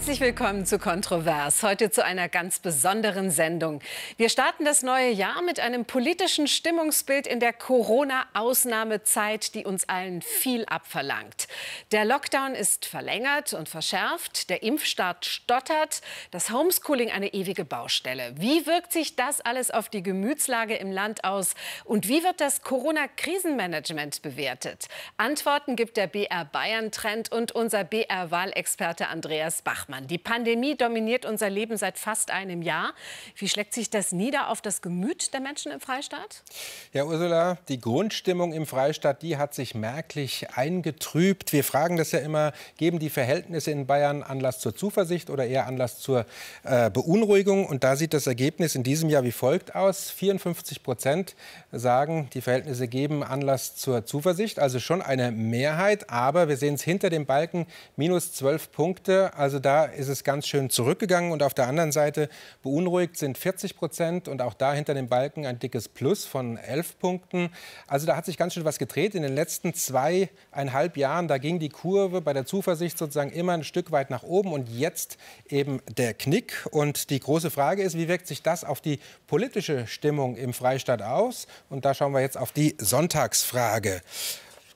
Herzlich willkommen zu Kontrovers. Heute zu einer ganz besonderen Sendung. Wir starten das neue Jahr mit einem politischen Stimmungsbild in der Corona-Ausnahmezeit, die uns allen viel abverlangt. Der Lockdown ist verlängert und verschärft, der Impfstart stottert, das Homeschooling eine ewige Baustelle. Wie wirkt sich das alles auf die Gemütslage im Land aus und wie wird das Corona-Krisenmanagement bewertet? Antworten gibt der BR Bayern Trend und unser BR-Wahlexperte Andreas Bach. Bachmann. Die Pandemie dominiert unser Leben seit fast einem Jahr. Wie schlägt sich das nieder auf das Gemüt der Menschen im Freistaat? Ja, Ursula, die Grundstimmung im Freistaat, die hat sich merklich eingetrübt. Wir fragen das ja immer, geben die Verhältnisse in Bayern Anlass zur Zuversicht oder eher Anlass zur äh, Beunruhigung? Und da sieht das Ergebnis in diesem Jahr wie folgt aus. 54 Prozent sagen, die Verhältnisse geben Anlass zur Zuversicht, also schon eine Mehrheit. Aber wir sehen es hinter dem Balken, minus 12 Punkte. Also da ist es ganz schön zurückgegangen. Und auf der anderen Seite beunruhigt sind 40 Prozent und auch da hinter dem Balken ein dickes Plus von 11 Punkten. Also da hat sich ganz schön was gedreht. In den letzten zweieinhalb Jahren, da ging die Kurve bei der Zuversicht sozusagen immer ein Stück weit nach oben und jetzt eben der Knick. Und die große Frage ist, wie wirkt sich das auf die politische Stimmung im Freistaat aus? Und da schauen wir jetzt auf die Sonntagsfrage.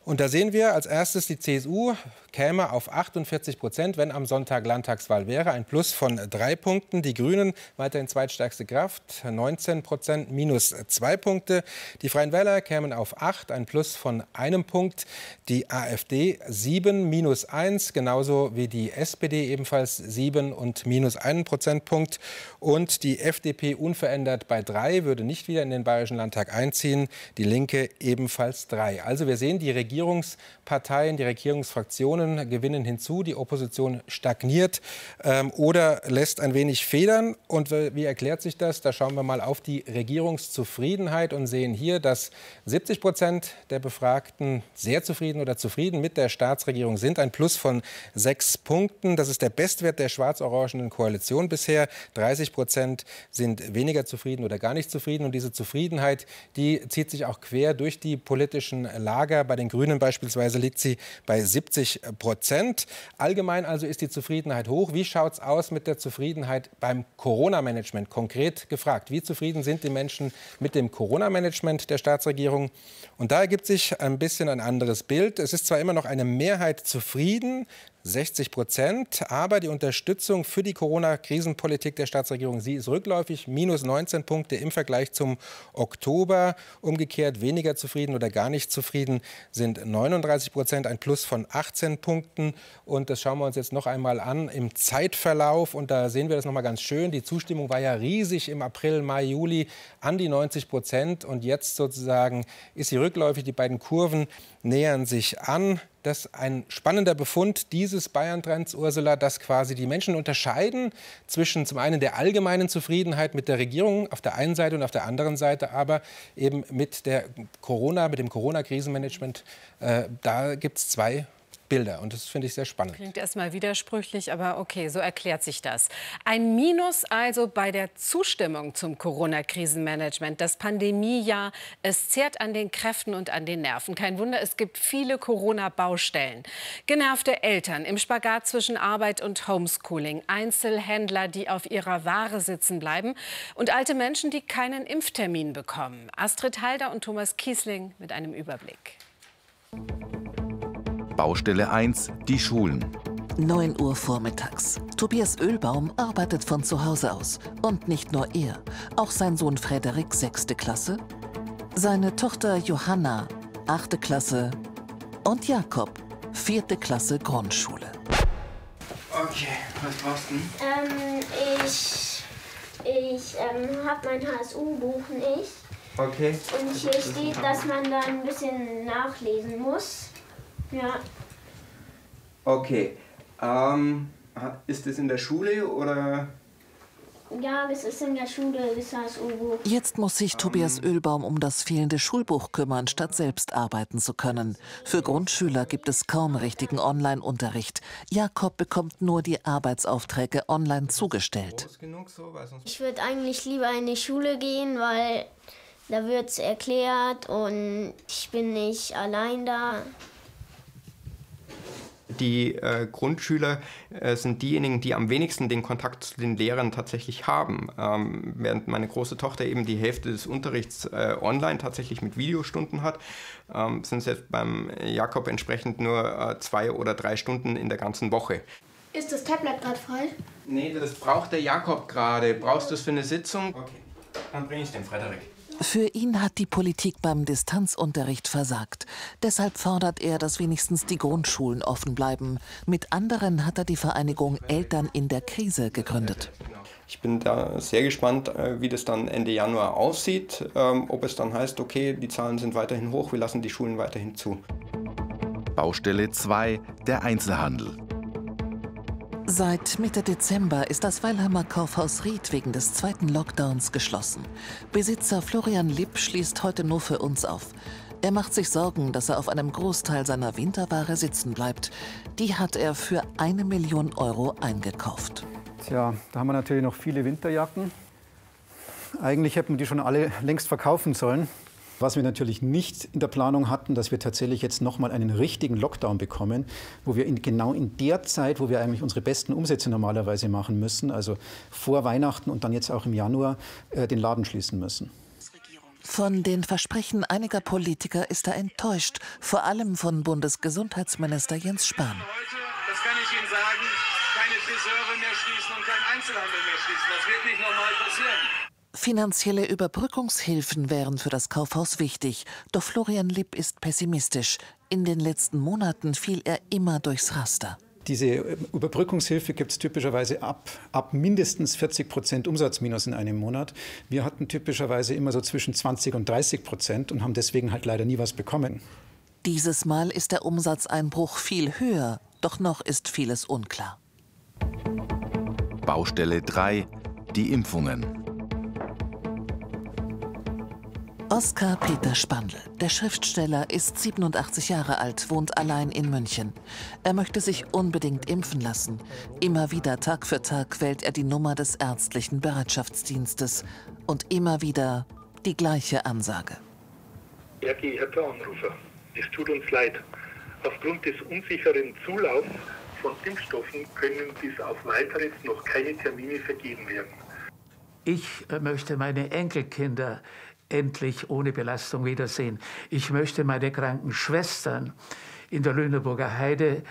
Und da sehen wir als erstes die CSU käme auf 48 Prozent, wenn am Sonntag Landtagswahl wäre. Ein Plus von drei Punkten. Die Grünen weiterhin zweitstärkste Kraft, 19 Prozent, minus zwei Punkte. Die Freien Wähler kämen auf acht, ein Plus von einem Punkt. Die AfD sieben, minus eins, genauso wie die SPD ebenfalls sieben und minus einen Prozentpunkt. Und die FDP unverändert bei drei, würde nicht wieder in den Bayerischen Landtag einziehen. Die Linke ebenfalls drei. Also wir sehen, die Regierungsparteien, die Regierungsfraktionen Fraktionen gewinnen hinzu, die Opposition stagniert ähm, oder lässt ein wenig federn. Und wie erklärt sich das? Da schauen wir mal auf die Regierungszufriedenheit und sehen hier, dass 70 Prozent der Befragten sehr zufrieden oder zufrieden mit der Staatsregierung sind. Ein Plus von sechs Punkten. Das ist der Bestwert der schwarz-orangenen Koalition bisher. 30 Prozent sind weniger zufrieden oder gar nicht zufrieden. Und diese Zufriedenheit, die zieht sich auch quer durch die politischen Lager. Bei den Grünen beispielsweise liegt sie bei 70 Prozent. Allgemein also ist die Zufriedenheit hoch. Wie schaut es aus mit der Zufriedenheit beim Corona-Management? Konkret gefragt, wie zufrieden sind die Menschen mit dem Corona-Management der Staatsregierung? Und da ergibt sich ein bisschen ein anderes Bild. Es ist zwar immer noch eine Mehrheit zufrieden, 60 Prozent. Aber die Unterstützung für die Corona-Krisenpolitik der Staatsregierung, sie ist rückläufig, minus 19 Punkte im Vergleich zum Oktober. Umgekehrt weniger zufrieden oder gar nicht zufrieden sind 39 Prozent, ein Plus von 18 Punkten. Und das schauen wir uns jetzt noch einmal an im Zeitverlauf. Und da sehen wir das noch mal ganz schön. Die Zustimmung war ja riesig im April, Mai, Juli an die 90 Prozent. Und jetzt sozusagen ist sie rückläufig. Die beiden Kurven nähern sich an. Das ist ein spannender Befund dieses Bayern-Trends, Ursula, dass quasi die Menschen unterscheiden zwischen zum einen der allgemeinen Zufriedenheit mit der Regierung auf der einen Seite und auf der anderen Seite aber eben mit der Corona, mit dem Corona-Krisenmanagement. Äh, da gibt es zwei Bilder. Und das finde ich sehr spannend. Klingt erstmal widersprüchlich, aber okay, so erklärt sich das. Ein Minus also bei der Zustimmung zum Corona-Krisenmanagement. Das Pandemiejahr, es zehrt an den Kräften und an den Nerven. Kein Wunder, es gibt viele Corona-Baustellen. Genervte Eltern im Spagat zwischen Arbeit und Homeschooling. Einzelhändler, die auf ihrer Ware sitzen bleiben. Und alte Menschen, die keinen Impftermin bekommen. Astrid Halder und Thomas Kiesling mit einem Überblick. Baustelle 1, die Schulen. 9 Uhr vormittags. Tobias Ölbaum arbeitet von zu Hause aus. Und nicht nur er, auch sein Sohn Frederik, 6. Klasse, seine Tochter Johanna, 8. Klasse und Jakob, 4. Klasse Grundschule. Okay, was brauchst du? Ähm, ich, ich ähm, habe mein HSU-Buch nicht. Okay. Und hier steht, dass man da ein bisschen nachlesen muss. Ja. Okay. Ähm, ist das in der Schule oder? Ja, es ist in der Schule, das HSU-Buch. Jetzt muss sich Tobias Ölbaum um das fehlende Schulbuch kümmern, statt selbst arbeiten zu können. Für Grundschüler gibt es kaum richtigen Online-Unterricht. Jakob bekommt nur die Arbeitsaufträge online zugestellt. Ich würde eigentlich lieber in die Schule gehen, weil da wird es erklärt und ich bin nicht allein da. Die äh, Grundschüler äh, sind diejenigen, die am wenigsten den Kontakt zu den Lehrern tatsächlich haben. Ähm, während meine große Tochter eben die Hälfte des Unterrichts äh, online tatsächlich mit Videostunden hat, ähm, sind es jetzt beim Jakob entsprechend nur äh, zwei oder drei Stunden in der ganzen Woche. Ist das Tablet gerade voll? Nee, das braucht der Jakob gerade. Brauchst du es für eine Sitzung? Okay, dann bringe ich den Frederik. Für ihn hat die Politik beim Distanzunterricht versagt. Deshalb fordert er, dass wenigstens die Grundschulen offen bleiben. Mit anderen hat er die Vereinigung Eltern in der Krise gegründet. Ich bin da sehr gespannt, äh, wie das dann Ende Januar aussieht. Ähm, ob es dann heißt, okay, die Zahlen sind weiterhin hoch, wir lassen die Schulen weiterhin zu. Baustelle 2, der Einzelhandel. Seit Mitte Dezember ist das Weilheimer Kaufhaus Ried wegen des zweiten Lockdowns geschlossen. Besitzer Florian Lipp schließt heute nur für uns auf. Er macht sich Sorgen, dass er auf einem Großteil seiner Winterware sitzen bleibt. Die hat er für eine Million Euro eingekauft. Tja, da haben wir natürlich noch viele Winterjacken. Eigentlich hätten wir die schon alle längst verkaufen sollen. Was wir natürlich nicht in der Planung hatten, dass wir tatsächlich jetzt nochmal einen richtigen Lockdown bekommen, wo wir in, genau in der Zeit, wo wir eigentlich unsere besten Umsätze normalerweise machen müssen, also vor Weihnachten und dann jetzt auch im Januar, äh, den Laden schließen müssen. Von den Versprechen einiger Politiker ist er enttäuscht, vor allem von Bundesgesundheitsminister Jens Spahn. Heute, das kann ich Ihnen sagen, keine Friseure mehr schließen und kein Einzelhandel mehr schließen. Das wird nicht normal passieren. Finanzielle Überbrückungshilfen wären für das Kaufhaus wichtig, doch Florian Lipp ist pessimistisch. In den letzten Monaten fiel er immer durchs Raster. Diese äh, Überbrückungshilfe gibt es typischerweise ab, ab mindestens 40 Prozent Umsatzminus in einem Monat. Wir hatten typischerweise immer so zwischen 20 und 30 Prozent und haben deswegen halt leider nie was bekommen. Dieses Mal ist der Umsatzeinbruch viel höher, doch noch ist vieles unklar. Baustelle 3, die Impfungen. Oskar Peter Spandl, der Schriftsteller, ist 87 Jahre alt, wohnt allein in München. Er möchte sich unbedingt impfen lassen. Immer wieder Tag für Tag wählt er die Nummer des ärztlichen Bereitschaftsdienstes. Und immer wieder die gleiche Ansage. Sehr geehrter Anrufer, es tut uns leid. Aufgrund des unsicheren Zulaufs von Impfstoffen können bis auf weiteres noch keine Termine vergeben werden. Ich möchte meine Enkelkinder endlich ohne Belastung wiedersehen. Ich möchte meine kranken Schwestern in der Lüneburger Heide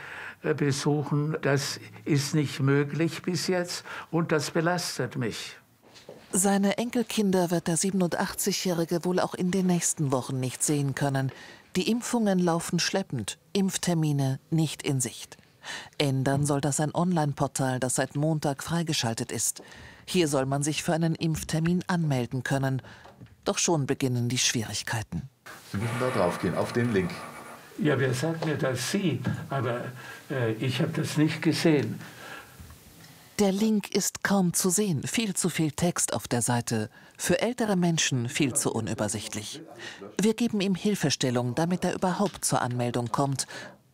äh, besuchen. Das ist nicht möglich bis jetzt und das belastet mich. Seine Enkelkinder wird der 87-Jährige wohl auch in den nächsten Wochen nicht sehen können. Die Impfungen laufen schleppend, Impftermine nicht in Sicht. Ändern soll das ein Online-Portal, das seit Montag freigeschaltet ist. Hier soll man sich für einen Impftermin anmelden können. Doch schon beginnen die Schwierigkeiten. Sie müssen da draufgehen, auf den Link. Ja, wer sagt mir das? Sie. Aber äh, ich habe das nicht gesehen. Der Link ist kaum zu sehen, viel zu viel Text auf der Seite. Für ältere Menschen viel zu unübersichtlich. Wir geben ihm Hilfestellung, damit er überhaupt zur Anmeldung kommt.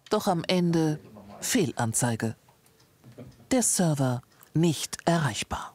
Doch am Ende Fehlanzeige. Der Server nicht erreichbar.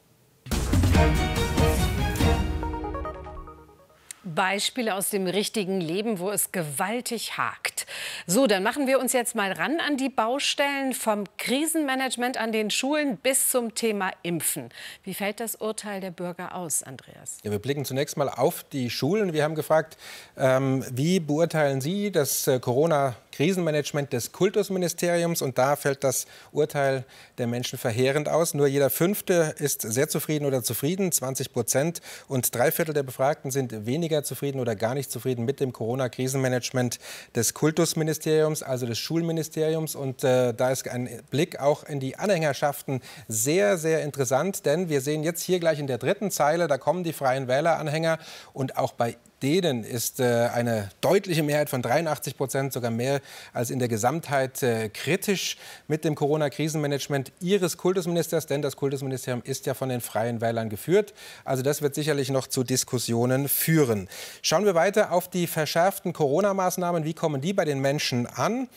Beispiele aus dem richtigen Leben, wo es gewaltig hakt. So, dann machen wir uns jetzt mal ran an die Baustellen vom Krisenmanagement an den Schulen bis zum Thema Impfen. Wie fällt das Urteil der Bürger aus, Andreas? Ja, wir blicken zunächst mal auf die Schulen. Wir haben gefragt, ähm, wie beurteilen Sie das äh, Corona Krisenmanagement des Kultusministeriums. Und da fällt das Urteil der Menschen verheerend aus. Nur jeder Fünfte ist sehr zufrieden oder zufrieden, 20 Prozent. Und drei Viertel der Befragten sind weniger zufrieden oder gar nicht zufrieden mit dem Corona-Krisenmanagement des Kultusministeriums, also des Schulministeriums. Und äh, da ist ein Blick auch in die Anhängerschaften sehr, sehr interessant. Denn wir sehen jetzt hier gleich in der dritten Zeile, da kommen die Freien Wähler-Anhänger. Und auch bei denen ist äh, eine deutliche Mehrheit von 83 Prozent, sogar mehr als in der Gesamtheit, äh, kritisch mit dem Corona-Krisenmanagement ihres Kultusministers, denn das Kultusministerium ist ja von den Freien Wählern geführt. Also das wird sicherlich noch zu Diskussionen führen. Schauen wir weiter auf die verschärften Corona-Maßnahmen. Wie kommen die bei den Menschen an?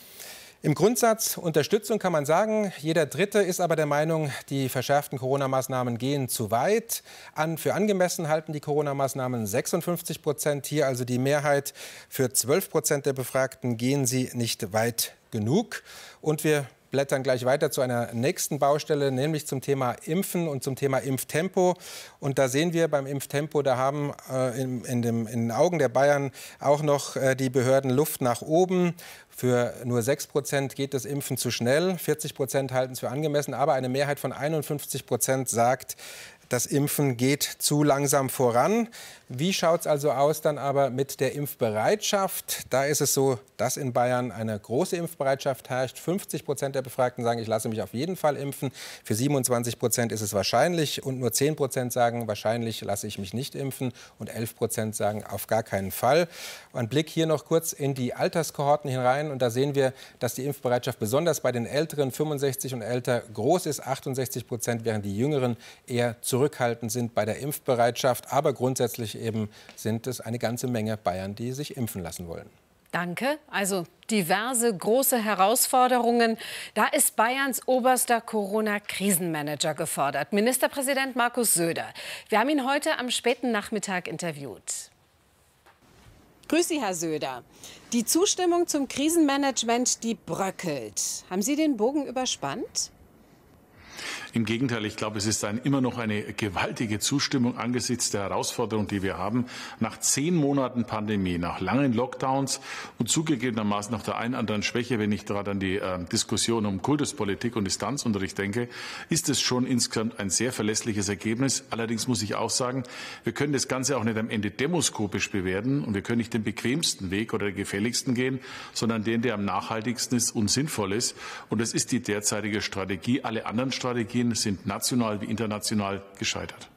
Im Grundsatz Unterstützung kann man sagen. Jeder Dritte ist aber der Meinung, die verschärften Corona-Maßnahmen gehen zu weit. An, für angemessen halten die Corona-Maßnahmen 56 Prozent. Hier also die Mehrheit. Für 12 Prozent der Befragten gehen sie nicht weit genug. Und wir blättern gleich weiter zu einer nächsten Baustelle, nämlich zum Thema Impfen und zum Thema Impftempo. Und da sehen wir beim Impftempo, da haben äh, in, in, dem, in, den Augen der Bayern auch noch äh, die Behörden Luft nach oben. Für nur 6 Prozent geht das Impfen zu schnell, 40 Prozent halten es für angemessen, aber eine Mehrheit von 51 Prozent sagt, das Impfen geht zu langsam voran. Wie schaut es also aus dann aber mit der Impfbereitschaft? Da ist es so, dass in Bayern eine große Impfbereitschaft herrscht. 50 Prozent der Befragten sagen, ich lasse mich auf jeden Fall impfen. Für 27 Prozent ist es wahrscheinlich und nur 10 Prozent sagen, wahrscheinlich lasse ich mich nicht impfen und 11 Prozent sagen, auf gar keinen Fall. Ein Blick hier noch kurz in die Alterskohorten hinein und da sehen wir, dass die Impfbereitschaft besonders bei den Älteren 65 und älter groß ist, 68 Prozent, während die Jüngeren eher zurückhaltend sind bei der Impfbereitschaft. Aber grundsätzlich eben sind es eine ganze Menge Bayern, die sich impfen lassen wollen. Danke. Also diverse große Herausforderungen. Da ist Bayerns oberster Corona-Krisenmanager gefordert, Ministerpräsident Markus Söder. Wir haben ihn heute am späten Nachmittag interviewt. Grüß Sie, Herr Söder. Die Zustimmung zum Krisenmanagement, die bröckelt. Haben Sie den Bogen überspannt? Im Gegenteil, ich glaube, es ist ein, immer noch eine gewaltige Zustimmung angesichts der Herausforderung, die wir haben. Nach zehn Monaten Pandemie, nach langen Lockdowns und zugegebenermaßen nach der einen oder anderen Schwäche, wenn ich gerade an die äh, Diskussion um Kultuspolitik und Distanzunterricht denke, ist es schon insgesamt ein sehr verlässliches Ergebnis. Allerdings muss ich auch sagen, wir können das Ganze auch nicht am Ende demoskopisch bewerten und wir können nicht den bequemsten Weg oder den gefälligsten gehen, sondern den, der am nachhaltigsten ist und sinnvoll ist. Und das ist die derzeitige Strategie. Alle anderen Strategien Strategien sind national wie international gescheitert.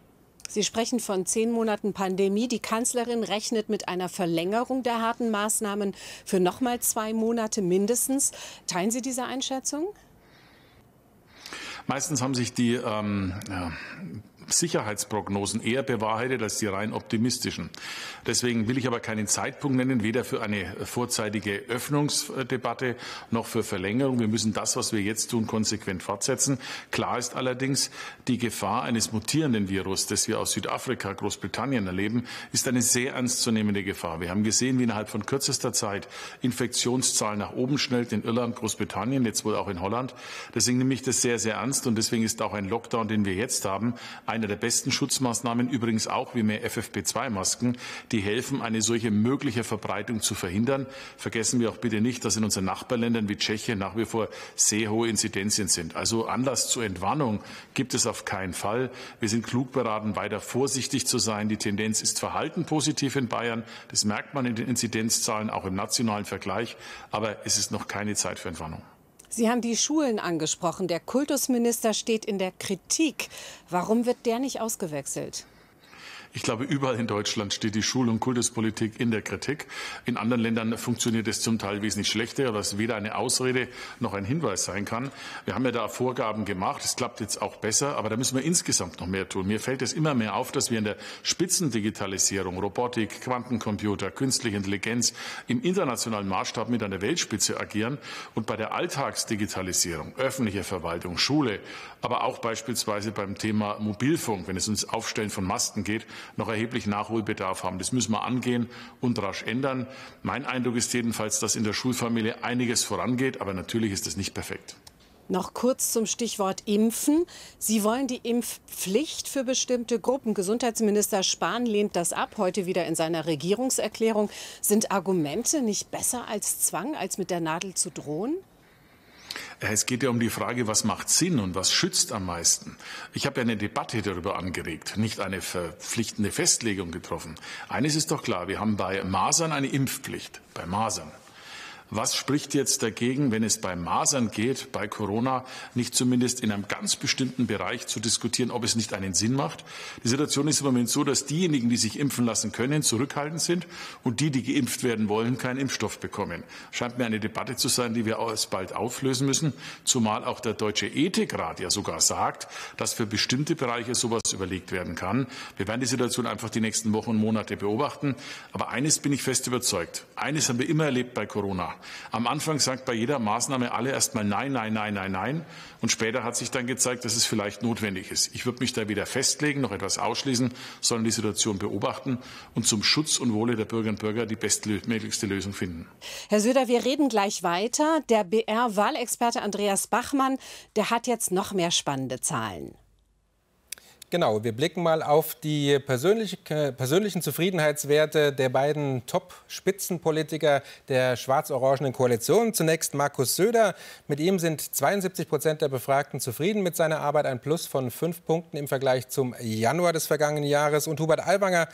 Sie sprechen von zehn Monaten Pandemie. Die Kanzlerin rechnet mit einer Verlängerung der harten Maßnahmen für noch mal zwei Monate mindestens. Teilen Sie diese Einschätzung? Meistens haben sich die ähm, ja, Sicherheitsprognosen eher bewahrheitet als die rein optimistischen. Deswegen will ich aber keinen Zeitpunkt nennen, weder für eine vorzeitige Öffnungsdebatte noch für Verlängerung. Wir müssen das, was wir jetzt tun, konsequent fortsetzen. Klar ist allerdings, die Gefahr eines mutierenden Virus, das wir aus Südafrika, Großbritannien erleben, ist eine sehr ernstzunehmende Gefahr. Wir haben gesehen, wie innerhalb von kürzester Zeit Infektionszahlen nach oben schnellt in Irland, Großbritannien, jetzt wohl auch in Holland. Deswegen nehme ich das sehr, sehr ernst und deswegen ist auch ein Lockdown, den wir jetzt haben, eine der besten Schutzmaßnahmen, übrigens auch wie mehr FFP2-Masken, die helfen, eine solche mögliche Verbreitung zu verhindern. Vergessen wir auch bitte nicht, dass in unseren Nachbarländern wie Tschechien nach wie vor sehr hohe Inzidenzien sind. Also Anlass zur Entwarnung gibt es auf keinen Fall. Wir sind klug beraten, weiter vorsichtig zu sein. Die Tendenz ist verhalten positiv in Bayern. Das merkt man in den Inzidenzzahlen, auch im nationalen Vergleich. Aber es ist noch keine Zeit für Entwarnung. Sie haben die Schulen angesprochen. Der Kultusminister steht in der Kritik. Warum wird der nicht ausgewechselt? Ich glaube, überall in Deutschland steht die Schul- und Kultuspolitik in der Kritik. In anderen Ländern funktioniert es zum Teil wesentlich schlechter, was weder eine Ausrede noch ein Hinweis sein kann. Wir haben ja da Vorgaben gemacht. Es klappt jetzt auch besser, aber da müssen wir insgesamt noch mehr tun. Mir fällt es immer mehr auf, dass wir in der Spitzendigitalisierung, Robotik, Quantencomputer, künstliche Intelligenz im internationalen Maßstab mit der Weltspitze agieren und bei der Alltagsdigitalisierung, öffentliche Verwaltung, Schule, aber auch beispielsweise beim Thema Mobilfunk, wenn es ums Aufstellen von Masten geht, noch erheblich Nachholbedarf haben. Das müssen wir angehen und rasch ändern. Mein Eindruck ist jedenfalls, dass in der Schulfamilie einiges vorangeht, aber natürlich ist es nicht perfekt. Noch kurz zum Stichwort Impfen. Sie wollen die Impfpflicht für bestimmte Gruppen. Gesundheitsminister Spahn lehnt das ab, heute wieder in seiner Regierungserklärung. Sind Argumente nicht besser als Zwang, als mit der Nadel zu drohen? Es geht ja um die Frage, was macht Sinn und was schützt am meisten. Ich habe ja eine Debatte darüber angeregt, nicht eine verpflichtende Festlegung getroffen. Eines ist doch klar, wir haben bei Masern eine Impfpflicht, bei Masern. Was spricht jetzt dagegen, wenn es bei Masern geht, bei Corona, nicht zumindest in einem ganz bestimmten Bereich zu diskutieren, ob es nicht einen Sinn macht? Die Situation ist im Moment so, dass diejenigen, die sich impfen lassen können, zurückhaltend sind und die, die geimpft werden wollen, keinen Impfstoff bekommen. Scheint mir eine Debatte zu sein, die wir alsbald auflösen müssen, zumal auch der Deutsche Ethikrat ja sogar sagt, dass für bestimmte Bereiche sowas überlegt werden kann. Wir werden die Situation einfach die nächsten Wochen und Monate beobachten. Aber eines bin ich fest überzeugt. Eines haben wir immer erlebt bei Corona. Am Anfang sagt bei jeder Maßnahme alle erstmal Nein, Nein, Nein, Nein, Nein. Und später hat sich dann gezeigt, dass es vielleicht notwendig ist. Ich würde mich da weder festlegen noch etwas ausschließen, sondern die Situation beobachten und zum Schutz und Wohle der Bürgerinnen und Bürger die bestmöglichste Lösung finden. Herr Söder, wir reden gleich weiter. Der BR-Wahlexperte Andreas Bachmann, der hat jetzt noch mehr spannende Zahlen. Genau, wir blicken mal auf die persönliche, persönlichen Zufriedenheitswerte der beiden Top-Spitzenpolitiker der schwarz-orangenen Koalition. Zunächst Markus Söder. Mit ihm sind 72 Prozent der Befragten zufrieden mit seiner Arbeit, ein Plus von fünf Punkten im Vergleich zum Januar des vergangenen Jahres. Und Hubert Aiwanger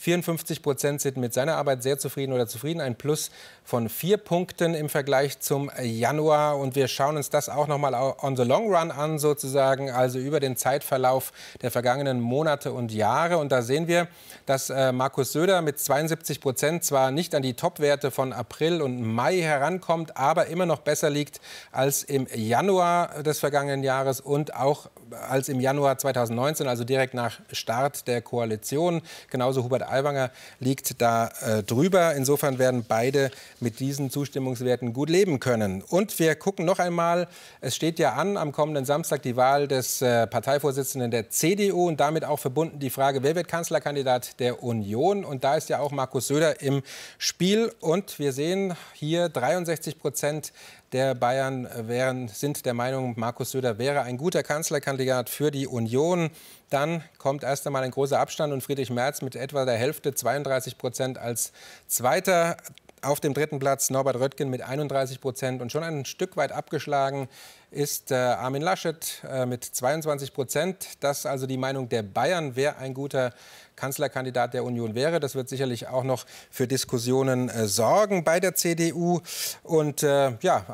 54 Prozent sind mit seiner Arbeit sehr zufrieden oder zufrieden. Ein Plus von vier Punkten im Vergleich zum Januar. Und wir schauen uns das auch noch mal on the long run an, sozusagen, also über den Zeitverlauf der vergangenen Monate und Jahre. Und da sehen wir, dass äh, Markus Söder mit 72 Prozent zwar nicht an die Topwerte von April und Mai herankommt, aber immer noch besser liegt als im Januar des vergangenen Jahres und auch als im Januar 2019, also direkt nach Start der Koalition. Genauso Hubert Aiwanger liegt da äh, drüber. Insofern werden beide mit diesen Zustimmungswerten gut leben können. Und wir gucken noch einmal, es steht ja an am kommenden Samstag die Wahl des äh, Parteivorsitzenden der CDU und damit auch verbunden die Frage, wer wird Kanzlerkandidat der Union? Und da ist ja auch Markus Söder im Spiel. Und wir sehen hier 63 Prozent der Bayern wären, sind der Meinung, Markus Söder wäre ein guter Kanzlerkandidat für die Union. Dann kommt erst einmal ein großer Abstand und Friedrich Merz mit etwa der Hälfte, 32 Prozent als Zweiter. Auf dem dritten Platz Norbert Röttgen mit 31 Prozent und schon ein Stück weit abgeschlagen ist äh, Armin Laschet äh, mit 22 Prozent. Das also die Meinung der Bayern, wer ein guter Kanzlerkandidat der Union wäre. Das wird sicherlich auch noch für Diskussionen äh, sorgen bei der CDU. Und ja,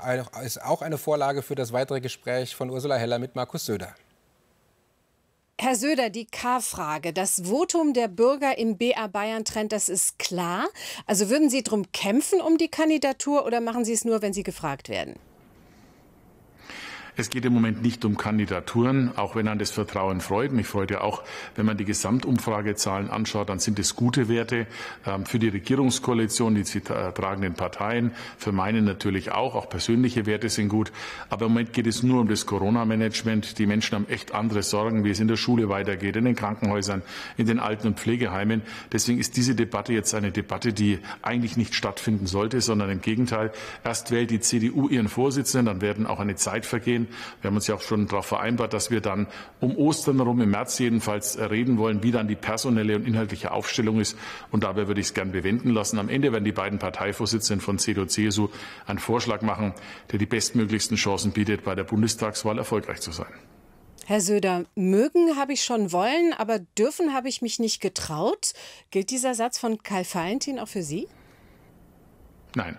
ist auch eine Vorlage für das weitere Gespräch von Ursula Heller mit Markus Söder. Herr Söder, die K-Frage. Das Votum der Bürger im BA Bayern-Trend, das ist klar. Also würden Sie darum kämpfen um die Kandidatur oder machen Sie es nur, wenn Sie gefragt werden? Es geht im Moment nicht um Kandidaturen, auch wenn an das Vertrauen freut. Mich freut ja auch, wenn man die Gesamtumfragezahlen anschaut, dann sind es gute Werte ähm, für die Regierungskoalition, die tragenden Parteien, für meine natürlich auch. Auch persönliche Werte sind gut. Aber im Moment geht es nur um das Corona-Management. Die Menschen haben echt andere Sorgen, wie es in der Schule weitergeht, in den Krankenhäusern, in den Alten- und Pflegeheimen. Deswegen ist diese Debatte jetzt eine Debatte, die eigentlich nicht stattfinden sollte, sondern im Gegenteil. Erst wählt die CDU ihren Vorsitzenden, dann werden auch eine Zeit vergehen. Wir haben uns ja auch schon darauf vereinbart, dass wir dann um Ostern herum, im März jedenfalls, reden wollen, wie dann die personelle und inhaltliche Aufstellung ist. Und dabei würde ich es gern bewenden lassen. Am Ende werden die beiden Parteivorsitzenden von CDU, CSU einen Vorschlag machen, der die bestmöglichsten Chancen bietet, bei der Bundestagswahl erfolgreich zu sein. Herr Söder, mögen habe ich schon wollen, aber dürfen habe ich mich nicht getraut. Gilt dieser Satz von Karl Valentin auch für Sie? Nein.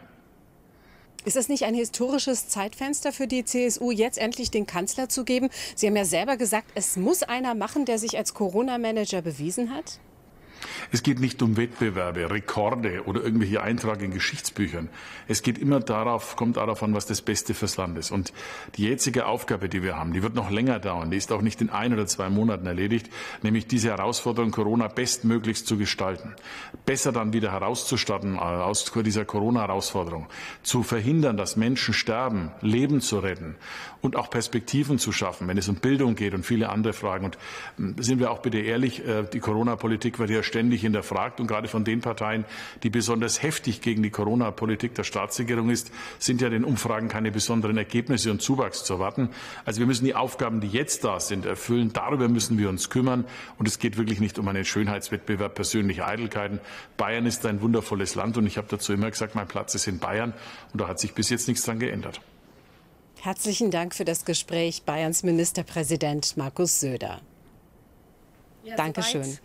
Ist das nicht ein historisches Zeitfenster für die CSU, jetzt endlich den Kanzler zu geben? Sie haben ja selber gesagt, es muss einer machen, der sich als Corona-Manager bewiesen hat. Es geht nicht um Wettbewerbe, Rekorde oder irgendwelche Eintrag in Geschichtsbüchern. Es geht immer darauf, kommt darauf an, was das Beste fürs Land ist. Und die jetzige Aufgabe, die wir haben, die wird noch länger dauern. Die ist auch nicht in ein oder zwei Monaten erledigt, nämlich diese Herausforderung Corona bestmöglichst zu gestalten. Besser dann wieder herauszustarten äh, aus dieser Corona-Herausforderung. Zu verhindern, dass Menschen sterben, Leben zu retten und auch Perspektiven zu schaffen, wenn es um Bildung geht und viele andere Fragen. Und ähm, sind wir auch bitte ehrlich, äh, die Corona-Politik wird ja ständig hinterfragt und gerade von den Parteien, die besonders heftig gegen die Corona-Politik der Staatsregierung ist, sind ja den Umfragen keine besonderen Ergebnisse und Zuwachs zu erwarten. Also wir müssen die Aufgaben, die jetzt da sind, erfüllen. Darüber müssen wir uns kümmern. Und es geht wirklich nicht um einen Schönheitswettbewerb persönlicher Eitelkeiten. Bayern ist ein wundervolles Land und ich habe dazu immer gesagt, mein Platz ist in Bayern und da hat sich bis jetzt nichts dran geändert. Herzlichen Dank für das Gespräch, Bayerns Ministerpräsident Markus Söder. Ja, Dankeschön.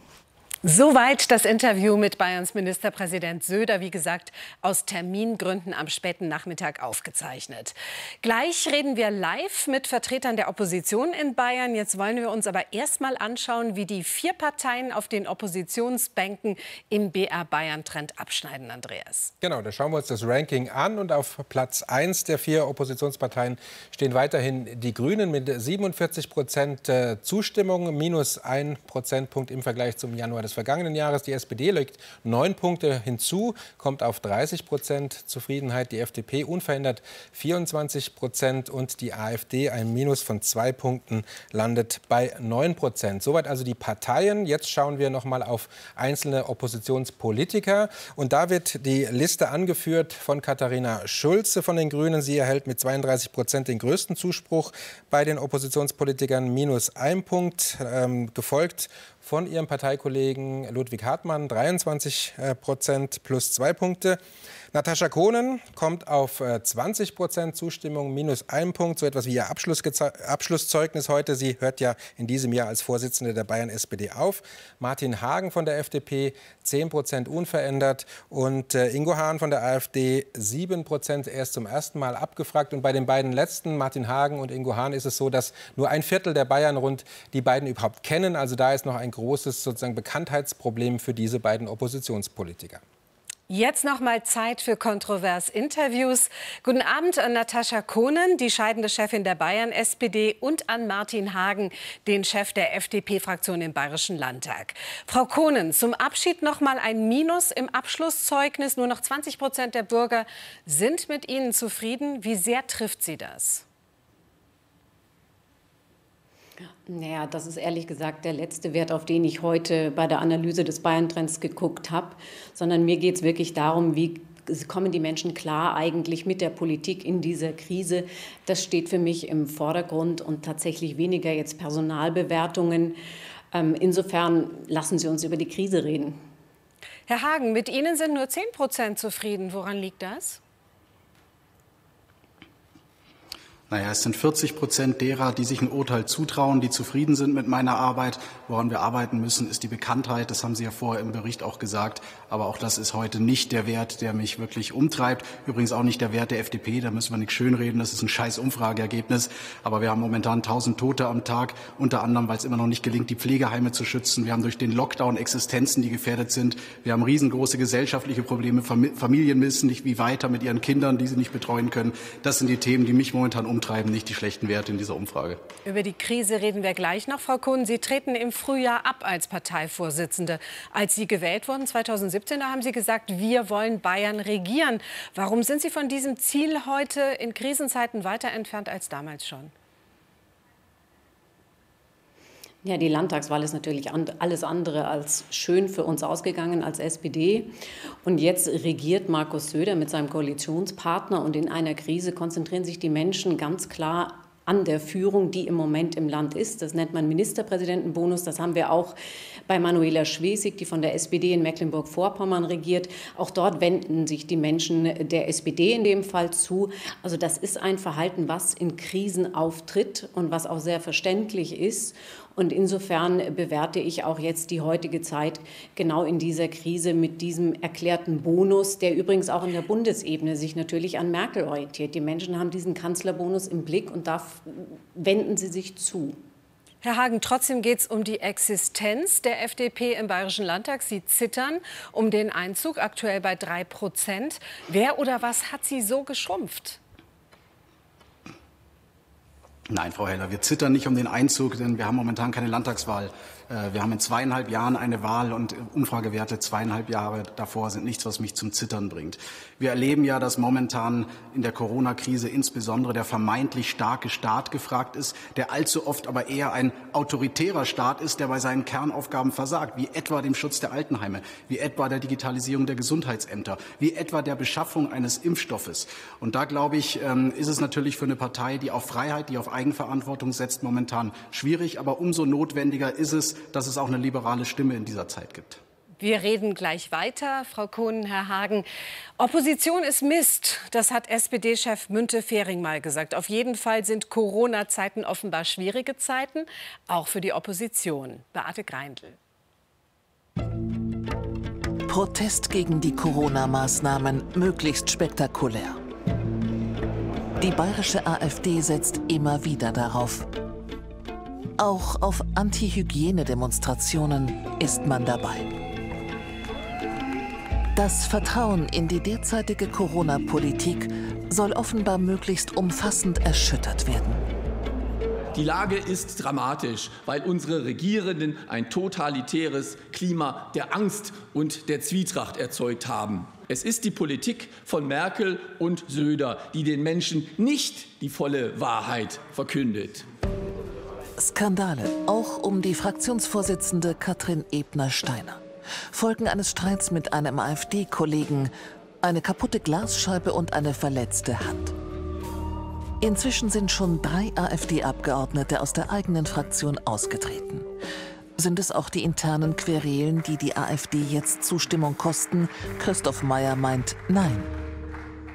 Soweit das Interview mit Bayerns Ministerpräsident Söder, wie gesagt, aus Termingründen am späten Nachmittag aufgezeichnet. Gleich reden wir live mit Vertretern der Opposition in Bayern. Jetzt wollen wir uns aber erst mal anschauen, wie die vier Parteien auf den Oppositionsbänken im BR Bayern Trend abschneiden, Andreas. Genau, da schauen wir uns das Ranking an und auf Platz 1 der vier Oppositionsparteien stehen weiterhin die Grünen mit 47 Prozent äh, Zustimmung, minus ein Prozentpunkt im Vergleich zum Januar des des vergangenen Jahres. Die SPD legt neun Punkte hinzu, kommt auf 30 Prozent Zufriedenheit. Die FDP unverändert 24 Prozent und die AfD ein Minus von zwei Punkten landet bei 9 Prozent. Soweit also die Parteien. Jetzt schauen wir noch mal auf einzelne Oppositionspolitiker. Und da wird die Liste angeführt von Katharina Schulze von den Grünen. Sie erhält mit 32 Prozent den größten Zuspruch bei den Oppositionspolitikern, minus ein Punkt, ähm, gefolgt von ihrem Parteikollegen Ludwig Hartmann, 23 äh, Prozent plus zwei Punkte. Natascha Kohnen kommt auf 20 äh, Prozent Zustimmung, minus ein Punkt, so etwas wie ihr Abschlusszeugnis heute. Sie hört ja in diesem Jahr als Vorsitzende der Bayern SPD auf. Martin Hagen von der FDP 10 Prozent unverändert und äh, Ingo Hahn von der AfD 7 Prozent erst zum ersten Mal abgefragt. Und bei den beiden letzten, Martin Hagen und Ingo Hahn, ist es so, dass nur ein Viertel der Bayern rund die beiden überhaupt kennen. Also da ist noch ein großes sozusagen Bekanntheitsproblem für diese beiden Oppositionspolitiker. Jetzt noch mal Zeit für kontrovers Interviews. Guten Abend an Natascha Kohnen, die scheidende Chefin der Bayern SPD, und an Martin Hagen, den Chef der FDP-Fraktion im Bayerischen Landtag. Frau Kohnen, zum Abschied noch mal ein Minus im Abschlusszeugnis. Nur noch 20 Prozent der Bürger sind mit Ihnen zufrieden. Wie sehr trifft Sie das? Naja, das ist ehrlich gesagt der letzte Wert, auf den ich heute bei der Analyse des Bayern-Trends geguckt habe, sondern mir geht es wirklich darum, wie kommen die Menschen klar eigentlich mit der Politik in dieser Krise. Das steht für mich im Vordergrund und tatsächlich weniger jetzt Personalbewertungen. Ähm, insofern lassen Sie uns über die Krise reden. Herr Hagen, mit Ihnen sind nur 10 Prozent zufrieden. Woran liegt das? Naja, es sind 40 Prozent derer, die sich ein Urteil zutrauen, die zufrieden sind mit meiner Arbeit. Woran wir arbeiten müssen, ist die Bekanntheit. Das haben Sie ja vorher im Bericht auch gesagt. Aber auch das ist heute nicht der Wert, der mich wirklich umtreibt. Übrigens auch nicht der Wert der FDP. Da müssen wir nicht schönreden. Das ist ein scheiß Umfrageergebnis. Aber wir haben momentan 1000 Tote am Tag. Unter anderem, weil es immer noch nicht gelingt, die Pflegeheime zu schützen. Wir haben durch den Lockdown Existenzen, die gefährdet sind. Wir haben riesengroße gesellschaftliche Probleme. Familien wissen nicht, wie weiter mit ihren Kindern, die sie nicht betreuen können. Das sind die Themen, die mich momentan umtreiben umtreiben, nicht die schlechten Werte in dieser Umfrage. Über die Krise reden wir gleich noch, Frau Kuhn. Sie treten im Frühjahr ab als Parteivorsitzende. Als Sie gewählt wurden 2017, da haben Sie gesagt, wir wollen Bayern regieren. Warum sind Sie von diesem Ziel heute in Krisenzeiten weiter entfernt als damals schon? Ja, die Landtagswahl ist natürlich alles andere als schön für uns ausgegangen als SPD. Und jetzt regiert Markus Söder mit seinem Koalitionspartner und in einer Krise konzentrieren sich die Menschen ganz klar an der Führung, die im Moment im Land ist. Das nennt man Ministerpräsidentenbonus. Das haben wir auch bei Manuela Schwesig, die von der SPD in Mecklenburg-Vorpommern regiert. Auch dort wenden sich die Menschen der SPD in dem Fall zu. Also das ist ein Verhalten, was in Krisen auftritt und was auch sehr verständlich ist. Und insofern bewerte ich auch jetzt die heutige Zeit genau in dieser Krise mit diesem erklärten Bonus, der übrigens auch in der Bundesebene sich natürlich an Merkel orientiert. Die Menschen haben diesen Kanzlerbonus im Blick und da wenden sie sich zu. Herr Hagen, trotzdem geht es um die Existenz der FDP im Bayerischen Landtag. Sie zittern um den Einzug, aktuell bei drei Prozent. Wer oder was hat Sie so geschrumpft? Nein, Frau Heller, wir zittern nicht um den Einzug, denn wir haben momentan keine Landtagswahl. Äh, wir haben in zweieinhalb Jahren eine Wahl und Umfragewerte zweieinhalb Jahre davor sind nichts, was mich zum Zittern bringt. Wir erleben ja, dass momentan in der Corona-Krise insbesondere der vermeintlich starke Staat gefragt ist, der allzu oft aber eher ein autoritärer Staat ist, der bei seinen Kernaufgaben versagt, wie etwa dem Schutz der Altenheime, wie etwa der Digitalisierung der Gesundheitsämter, wie etwa der Beschaffung eines Impfstoffes. Und da, glaube ich, ähm, ist es natürlich für eine Partei, die auf Freiheit, die auf Eigenverantwortung setzt, momentan schwierig. Aber umso notwendiger ist es, dass es auch eine liberale Stimme in dieser Zeit gibt. Wir reden gleich weiter, Frau Kohn, Herr Hagen. Opposition ist Mist, das hat SPD-Chef Münte-Fehring mal gesagt. Auf jeden Fall sind Corona-Zeiten offenbar schwierige Zeiten, auch für die Opposition. Beate Greindl. Protest gegen die Corona-Maßnahmen möglichst spektakulär. Die bayerische AfD setzt immer wieder darauf. Auch auf Anti-Hygiene-Demonstrationen ist man dabei. Das Vertrauen in die derzeitige Corona-Politik soll offenbar möglichst umfassend erschüttert werden. Die Lage ist dramatisch, weil unsere Regierenden ein totalitäres Klima der Angst und der Zwietracht erzeugt haben. Es ist die Politik von Merkel und Söder, die den Menschen nicht die volle Wahrheit verkündet. Skandale, auch um die Fraktionsvorsitzende Katrin Ebner-Steiner. Folgen eines Streits mit einem AfD-Kollegen, eine kaputte Glasscheibe und eine verletzte Hand. Inzwischen sind schon drei AfD-Abgeordnete aus der eigenen Fraktion ausgetreten. Sind es auch die internen Querelen, die die AfD jetzt Zustimmung kosten? Christoph Mayer meint nein.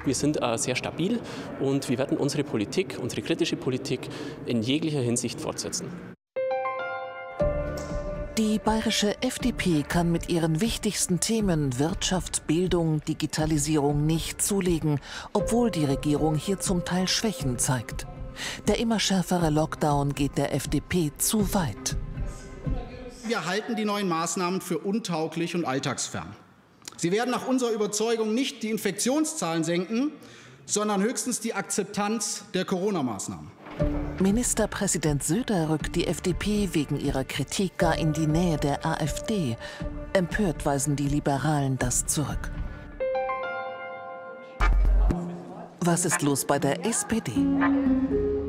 Wir sind äh, sehr stabil und wir werden unsere Politik, unsere kritische Politik in jeglicher Hinsicht fortsetzen. Die bayerische FDP kann mit ihren wichtigsten Themen Wirtschaft, Bildung, Digitalisierung nicht zulegen, obwohl die Regierung hier zum Teil Schwächen zeigt. Der immer schärfere Lockdown geht der FDP zu weit. Wir halten die neuen Maßnahmen für untauglich und alltagsfern. Sie werden nach unserer Überzeugung nicht die Infektionszahlen senken, sondern höchstens die Akzeptanz der Corona-Maßnahmen. Ministerpräsident Söder rückt die FDP wegen ihrer Kritik gar in die Nähe der AfD. Empört weisen die Liberalen das zurück. Was ist los bei der SPD?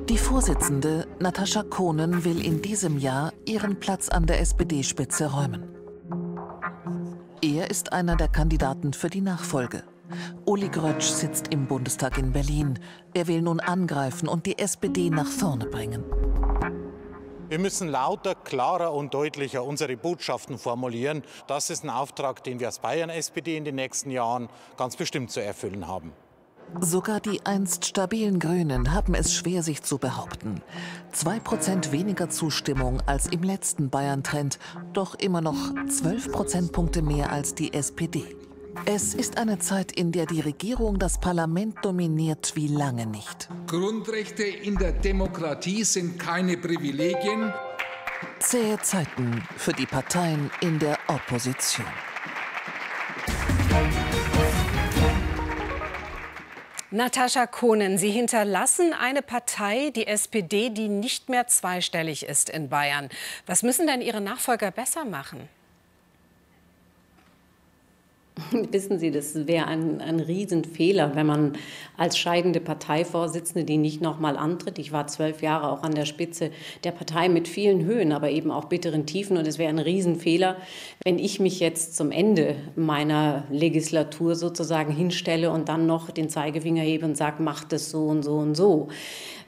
Die Vorsitzende, Natascha Kohnen, will in diesem Jahr ihren Platz an der SPD-Spitze räumen. Er ist einer der Kandidaten für die Nachfolge. Uli Grötsch sitzt im Bundestag in Berlin. Er will nun angreifen und die SPD nach vorne bringen. Wir müssen lauter, klarer und deutlicher unsere Botschaften formulieren. Das ist ein Auftrag, den wir als Bayern-SPD in den nächsten Jahren ganz bestimmt zu erfüllen haben. Sogar die einst stabilen Grünen haben es schwer, sich zu behaupten. Zwei Prozent weniger Zustimmung als im letzten Bayern-Trend, doch immer noch zwölf Prozentpunkte mehr als die SPD. Es ist eine Zeit, in der die Regierung das Parlament dominiert wie lange nicht. Grundrechte in der Demokratie sind keine Privilegien. Zähe Zeiten für die Parteien in der Opposition. Natascha Kohnen, Sie hinterlassen eine Partei, die SPD, die nicht mehr zweistellig ist in Bayern. Was müssen denn Ihre Nachfolger besser machen? Wissen Sie, das wäre ein, ein Riesenfehler, wenn man als scheidende Parteivorsitzende, die nicht nochmal antritt, ich war zwölf Jahre auch an der Spitze der Partei mit vielen Höhen, aber eben auch bitteren Tiefen. Und es wäre ein Riesenfehler, wenn ich mich jetzt zum Ende meiner Legislatur sozusagen hinstelle und dann noch den Zeigefinger hebe und sage, macht es so und so und so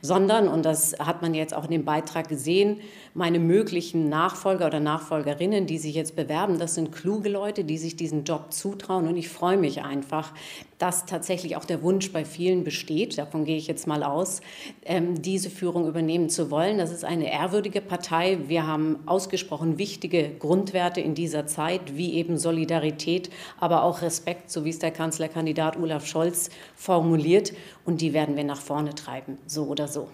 sondern, und das hat man jetzt auch in dem Beitrag gesehen, meine möglichen Nachfolger oder Nachfolgerinnen, die sich jetzt bewerben, das sind kluge Leute, die sich diesen Job zutrauen. Und ich freue mich einfach, dass tatsächlich auch der Wunsch bei vielen besteht, davon gehe ich jetzt mal aus, ähm, diese Führung übernehmen zu wollen. Das ist eine ehrwürdige Partei. Wir haben ausgesprochen wichtige Grundwerte in dieser Zeit, wie eben Solidarität, aber auch Respekt, so wie es der Kanzlerkandidat Olaf Scholz formuliert. Und die werden wir nach vorne treiben, so oder so.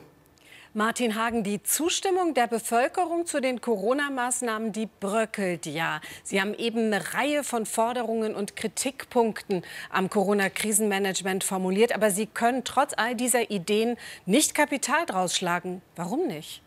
Martin Hagen, die Zustimmung der Bevölkerung zu den Corona-Maßnahmen, die bröckelt ja. Sie haben eben eine Reihe von Forderungen und Kritikpunkten am Corona-Krisenmanagement formuliert, aber Sie können trotz all dieser Ideen nicht Kapital draus schlagen. Warum nicht?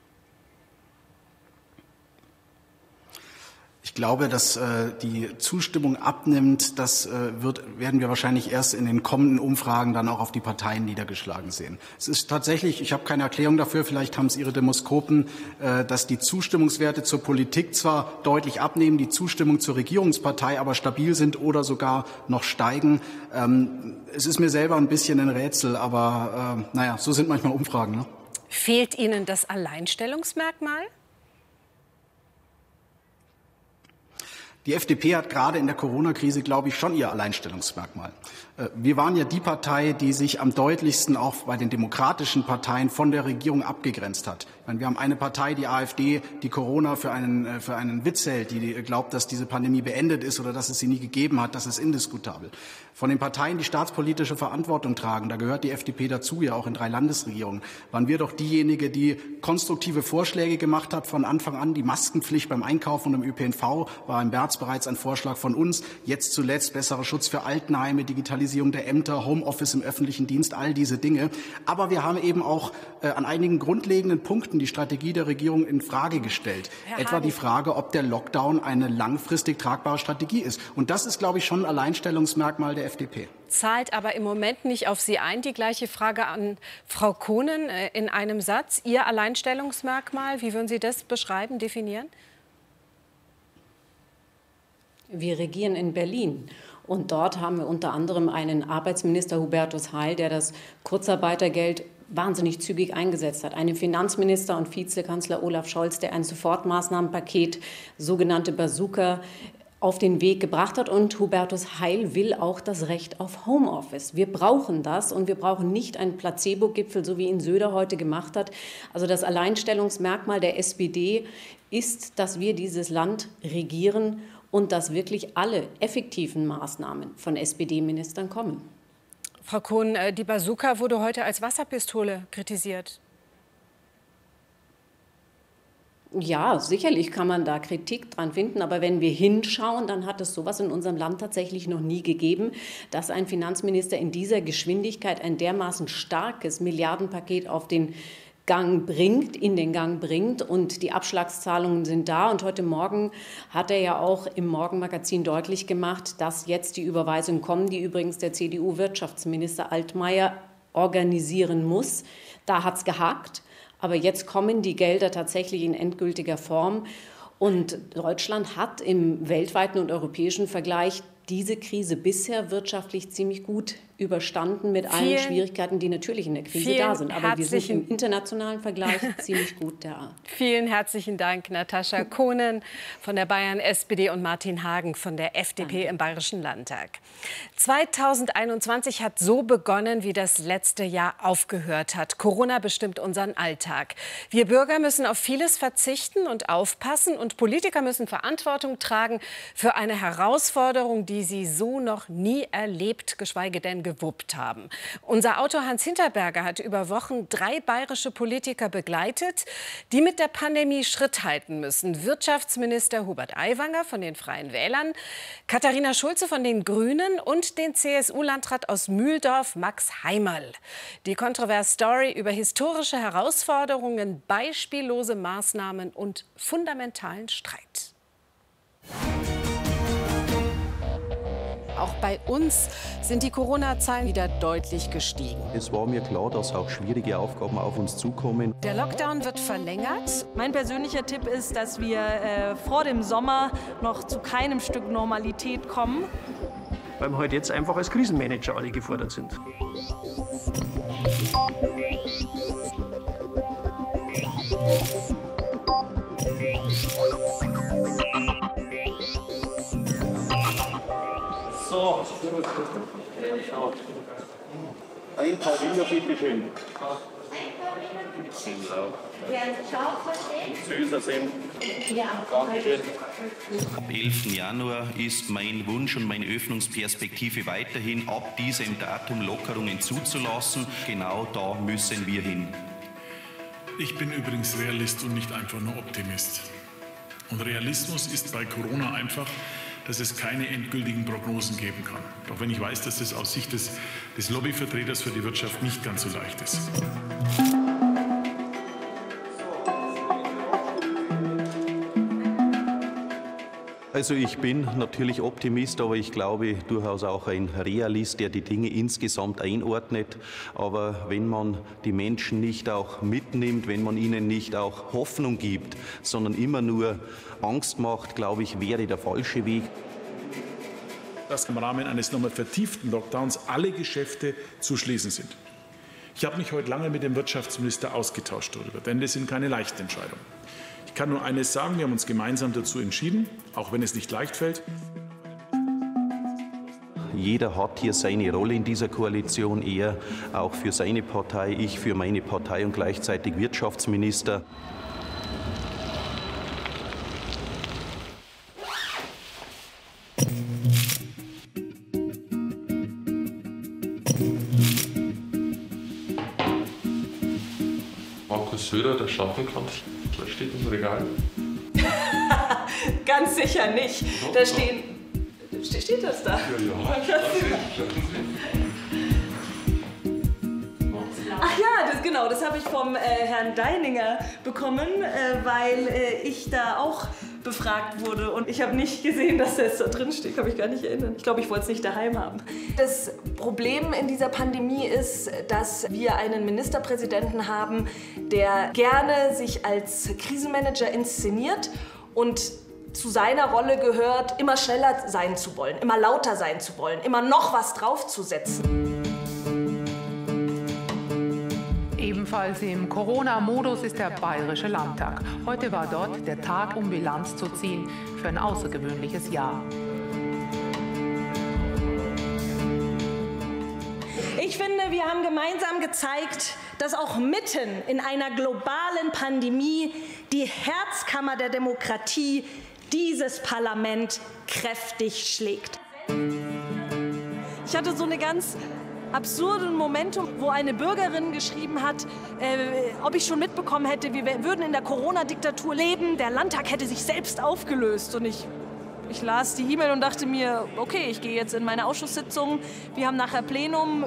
Ich glaube, dass äh, die Zustimmung abnimmt. Das äh, wird, werden wir wahrscheinlich erst in den kommenden Umfragen dann auch auf die Parteien niedergeschlagen sehen. Es ist tatsächlich, ich habe keine Erklärung dafür, vielleicht haben es Ihre Demoskopen, äh, dass die Zustimmungswerte zur Politik zwar deutlich abnehmen, die Zustimmung zur Regierungspartei aber stabil sind oder sogar noch steigen. Ähm, es ist mir selber ein bisschen ein Rätsel, aber äh, naja, so sind manchmal Umfragen. Ne? Fehlt Ihnen das Alleinstellungsmerkmal? Die FDP hat gerade in der Corona-Krise, glaube ich, schon ihr Alleinstellungsmerkmal. Äh, wir waren ja die Partei, die sich am deutlichsten auch bei den demokratischen Parteien von der Regierung abgegrenzt hat. Meine, wir haben eine Partei, die AfD, die Corona für einen, äh, für einen Witz hält, die glaubt, dass diese Pandemie beendet ist oder dass es sie nie gegeben hat. Das ist indiskutabel. Von den Parteien, die staatspolitische Verantwortung tragen, da gehört die FDP dazu, ja auch in drei Landesregierungen, waren wir doch diejenige, die konstruktive Vorschläge gemacht hat von Anfang an. Die Maskenpflicht beim Einkaufen und im ÖPNV war im März März bereits ein Vorschlag von uns. Jetzt zuletzt besserer Schutz für Altenheime, Digitalisierung der Ämter, Homeoffice im öffentlichen Dienst, all diese Dinge. Aber wir haben eben auch äh, an einigen grundlegenden Punkten die Strategie der Regierung in Frage gestellt. Herr Etwa Hagen. die Frage, ob der Lockdown eine langfristig tragbare Strategie ist. Und das ist, glaube ich, schon ein Alleinstellungsmerkmal der FDP zahlt aber im Moment nicht auf Sie ein. Die gleiche Frage an Frau Kohnen äh, in einem Satz. Ihr Alleinstellungsmerkmal, wie würden Sie das beschreiben, definieren? Wir regieren in Berlin. Und dort haben wir unter anderem einen Arbeitsminister Hubertus Heil, der das Kurzarbeitergeld wahnsinnig zügig eingesetzt hat. Einen Finanzminister und Vizekanzler Olaf Scholz, der ein Sofortmaßnahmenpaket, sogenannte Bazooka, auf den Weg gebracht hat. Und Hubertus Heil will auch das Recht auf Homeoffice. Wir brauchen das und wir brauchen nicht einen Placebo-Gipfel, so wie ihn Söder heute gemacht hat. Also das Alleinstellungsmerkmal der SPD ist, dass wir dieses Land regieren und dass wirklich alle effektiven Maßnahmen von SPD-Ministern kommen. Frau Kohn, äh, die Bazooka wurde heute als Wasserpistole kritisiert. Ja, sicherlich kann man da Kritik dran finden, aber wenn wir hinschauen, dann hat es sowas in unserem Land tatsächlich noch nie gegeben, dass ein Finanzminister in dieser Geschwindigkeit ein dermaßen starkes Milliardenpaket auf den Gang bringt, in den Gang bringt und die Abschlagszahlungen sind da. Und heute Morgen hat er ja auch im Morgenmagazin deutlich gemacht, dass jetzt die Überweisungen kommen, die übrigens der CDU-Wirtschaftsminister Altmaier organisieren muss. Da hat es gehakt. Aber jetzt kommen die Gelder tatsächlich in endgültiger Form. Und Deutschland hat im weltweiten und europäischen Vergleich diese Krise bisher wirtschaftlich ziemlich gut überstanden mit allen Schwierigkeiten, die natürlich in der Krise da sind. Aber wir sind im internationalen Vergleich ziemlich gut da. Vielen herzlichen Dank, Natascha Kohnen von der Bayern SPD und Martin Hagen von der FDP Danke. im Bayerischen Landtag. 2021 hat so begonnen, wie das letzte Jahr aufgehört hat. Corona bestimmt unseren Alltag. Wir Bürger müssen auf vieles verzichten und aufpassen und Politiker müssen Verantwortung tragen für eine Herausforderung, die sie so noch nie erlebt, geschweige denn gewuppt haben. Unser Autor Hans Hinterberger hat über Wochen drei bayerische Politiker begleitet, die mit der Pandemie Schritt halten müssen. Wirtschaftsminister Hubert Aiwanger von den Freien Wählern, Katharina Schulze von den Grünen und den CSU-Landrat aus Mühldorf Max Heimerl. Die kontroverse Story über historische Herausforderungen, beispiellose Maßnahmen und fundamentalen Streit. Auch bei uns sind die Corona-Zahlen wieder deutlich gestiegen. Es war mir klar, dass auch schwierige Aufgaben auf uns zukommen. Der Lockdown wird verlängert. Mein persönlicher Tipp ist, dass wir äh, vor dem Sommer noch zu keinem Stück Normalität kommen. Weil wir heute jetzt einfach als Krisenmanager alle gefordert sind. So, ein paar Wiener, Dankeschön. Ab 11. Januar ist mein Wunsch und meine Öffnungsperspektive weiterhin, ab diesem Datum Lockerungen zuzulassen. Genau da müssen wir hin. Ich bin übrigens Realist und nicht einfach nur Optimist. Und Realismus ist bei Corona einfach, dass es keine endgültigen Prognosen geben kann. Auch wenn ich weiß, dass das aus Sicht des, des Lobbyvertreters für die Wirtschaft nicht ganz so leicht ist. Also ich bin natürlich Optimist, aber ich glaube durchaus auch ein Realist, der die Dinge insgesamt einordnet. Aber wenn man die Menschen nicht auch mitnimmt, wenn man ihnen nicht auch Hoffnung gibt, sondern immer nur Angst macht, glaube ich, wäre der falsche Weg. Dass im Rahmen eines nochmal vertieften Lockdowns alle Geschäfte zu schließen sind. Ich habe mich heute lange mit dem Wirtschaftsminister ausgetauscht darüber, denn das sind keine leichten Entscheidungen. Ich kann nur eines sagen, wir haben uns gemeinsam dazu entschieden, auch wenn es nicht leicht fällt. Jeder hat hier seine Rolle in dieser Koalition, er auch für seine Partei, ich für meine Partei und gleichzeitig Wirtschaftsminister. Markus Söder, der schaffen kann, steht im Regal. Ganz sicher nicht. Da stehen. Steht das da? Ach ja, das, genau, das habe ich vom äh, Herrn Deininger bekommen, äh, weil äh, ich da auch befragt wurde und ich habe nicht gesehen, dass das da drin steht. Kann mich gar nicht erinnern. Ich glaube, ich wollte es nicht daheim haben. Das Problem in dieser Pandemie ist, dass wir einen Ministerpräsidenten haben, der gerne sich als Krisenmanager inszeniert und zu seiner Rolle gehört, immer schneller sein zu wollen, immer lauter sein zu wollen, immer noch was draufzusetzen. Ebenfalls im Corona-Modus ist der Bayerische Landtag. Heute war dort der Tag, um Bilanz zu ziehen für ein außergewöhnliches Jahr. Ich finde, wir haben gemeinsam gezeigt, dass auch mitten in einer globalen Pandemie die Herzkammer der Demokratie dieses Parlament kräftig schlägt. Ich hatte so eine ganz absurden Momentum, wo eine Bürgerin geschrieben hat, äh, ob ich schon mitbekommen hätte, wir würden in der Corona-Diktatur leben, der Landtag hätte sich selbst aufgelöst. Und ich, ich las die E-Mail und dachte mir, okay, ich gehe jetzt in meine Ausschusssitzung, wir haben nachher Plenum.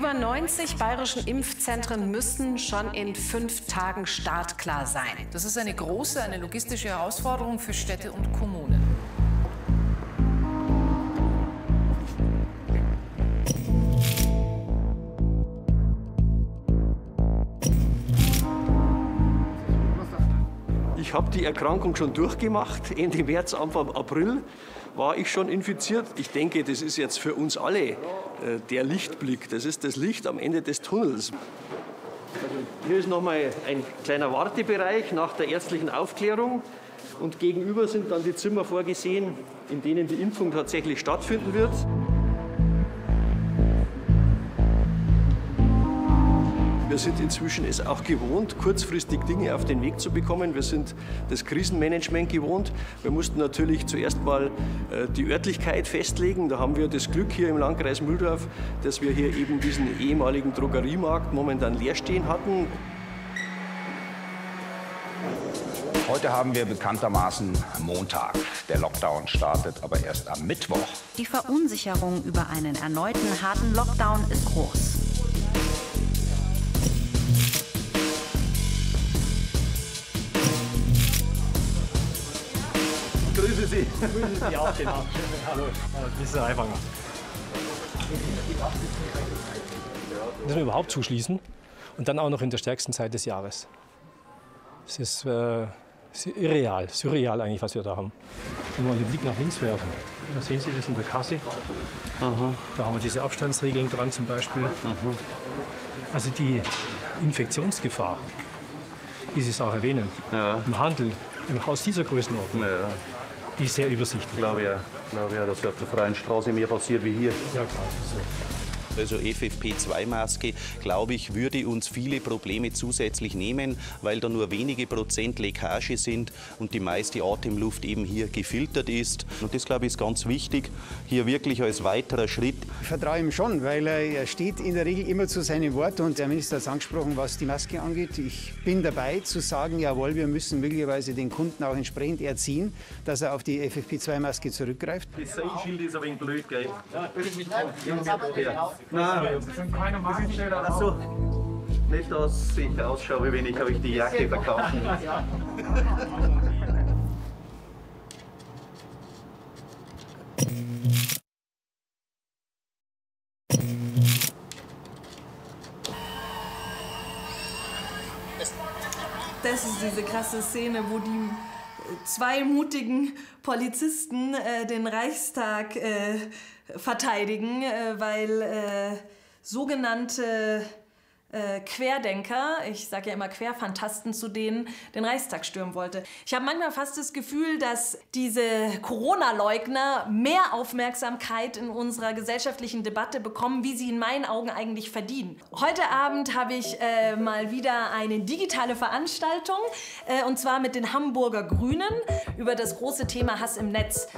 Über 90 bayerischen Impfzentren müssen schon in fünf Tagen startklar sein. Das ist eine große, eine logistische Herausforderung für Städte und Kommunen. Ich habe die Erkrankung schon durchgemacht. Ende März, Anfang April war ich schon infiziert. Ich denke, das ist jetzt für uns alle äh, der Lichtblick. Das ist das Licht am Ende des Tunnels. Hier ist nochmal ein kleiner Wartebereich nach der ärztlichen Aufklärung. Und gegenüber sind dann die Zimmer vorgesehen, in denen die Impfung tatsächlich stattfinden wird. Wir sind inzwischen es auch gewohnt, kurzfristig Dinge auf den Weg zu bekommen. Wir sind das Krisenmanagement gewohnt. Wir mussten natürlich zuerst mal äh, die Örtlichkeit festlegen. Da haben wir das Glück hier im Landkreis Mühldorf, dass wir hier eben diesen ehemaligen Drogeriemarkt momentan leer stehen hatten. Heute haben wir bekanntermaßen Montag. Der Lockdown startet aber erst am Mittwoch. Die Verunsicherung über einen erneuten harten Lockdown ist groß. Sie. Grüße Sie auch, genau. Hallo. Das ist einfach. Müssen wir überhaupt zuschließen und dann auch noch in der stärksten Zeit des Jahres. Es ist, äh, ist irreal, surreal eigentlich, was wir da haben. Wenn wir mal den Blick nach links werfen, da sehen Sie das in der Kasse. Aha. Da haben wir diese Abstandsregeln dran zum Beispiel. Aha. Also die Infektionsgefahr, wie Sie es auch erwähnen, ja. im Handel, im Haus dieser Größenordnung, ja. Die ist sehr übersichtlich. Ich glaube ja, glaube ja, dass auf der freien Straße mehr passiert wie hier. Ja, klar. So. Also FFP2-Maske, glaube ich, würde uns viele Probleme zusätzlich nehmen, weil da nur wenige Prozent Leckage sind und die meiste Atemluft eben hier gefiltert ist. Und das, glaube ich, ist ganz wichtig, hier wirklich als weiterer Schritt. Ich vertraue ihm schon, weil er steht in der Regel immer zu seinem Wort und der Minister hat es angesprochen, was die Maske angeht. Ich bin dabei zu sagen, jawohl, wir müssen möglicherweise den Kunden auch entsprechend erziehen, dass er auf die FFP2-Maske zurückgreift. Das Schild ist aber ein blöd, gell? Ja, Nein, Ach so. Nicht, dass ich ausschaue, wie wenig habe ich die Jacke verkauft. Das ist diese krasse Szene, wo die zwei mutigen Polizisten äh, den Reichstag äh, verteidigen, äh, weil äh, sogenannte äh, Querdenker, ich sage ja immer Querfantasten, zu denen den Reichstag stürmen wollte. Ich habe manchmal fast das Gefühl, dass diese Corona-Leugner mehr Aufmerksamkeit in unserer gesellschaftlichen Debatte bekommen, wie sie in meinen Augen eigentlich verdienen. Heute Abend habe ich äh, mal wieder eine digitale Veranstaltung, äh, und zwar mit den Hamburger Grünen über das große Thema Hass im Netz.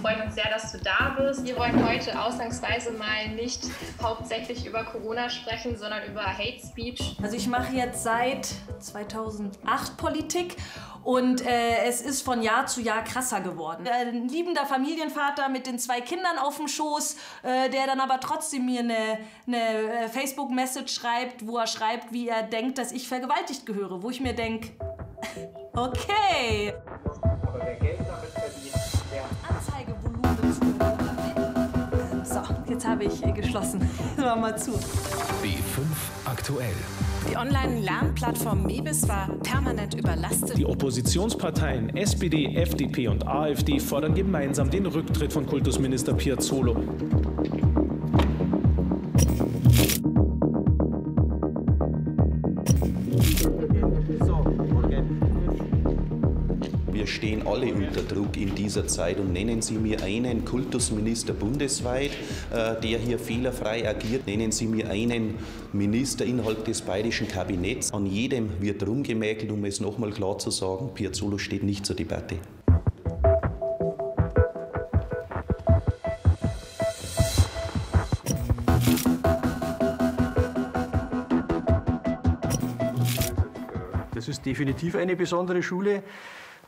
Freuen uns sehr, dass du da bist. Wir wollen heute ausnahmsweise mal nicht hauptsächlich über Corona sprechen, sondern über Hate Speech. Also ich mache jetzt seit 2008 Politik und äh, es ist von Jahr zu Jahr krasser geworden. Ein liebender Familienvater mit den zwei Kindern auf dem Schoß, äh, der dann aber trotzdem mir eine, eine äh, Facebook-Message schreibt, wo er schreibt, wie er denkt, dass ich vergewaltigt gehöre. Wo ich mir denke, okay. Habe ich geschlossen. Machen wir mal zu. B5 aktuell. Die Online-Lernplattform Mebis war permanent überlastet. Die Oppositionsparteien SPD, FDP und AfD fordern gemeinsam den Rücktritt von Kultusminister Piazzolo. Stehen alle unter Druck in dieser Zeit und nennen Sie mir einen Kultusminister bundesweit, äh, der hier fehlerfrei agiert. Nennen Sie mir einen Minister innerhalb des bayerischen Kabinetts. An jedem wird rumgemäkelt, um es nochmal klar zu sagen, Piazzolo steht nicht zur Debatte. Das ist definitiv eine besondere Schule,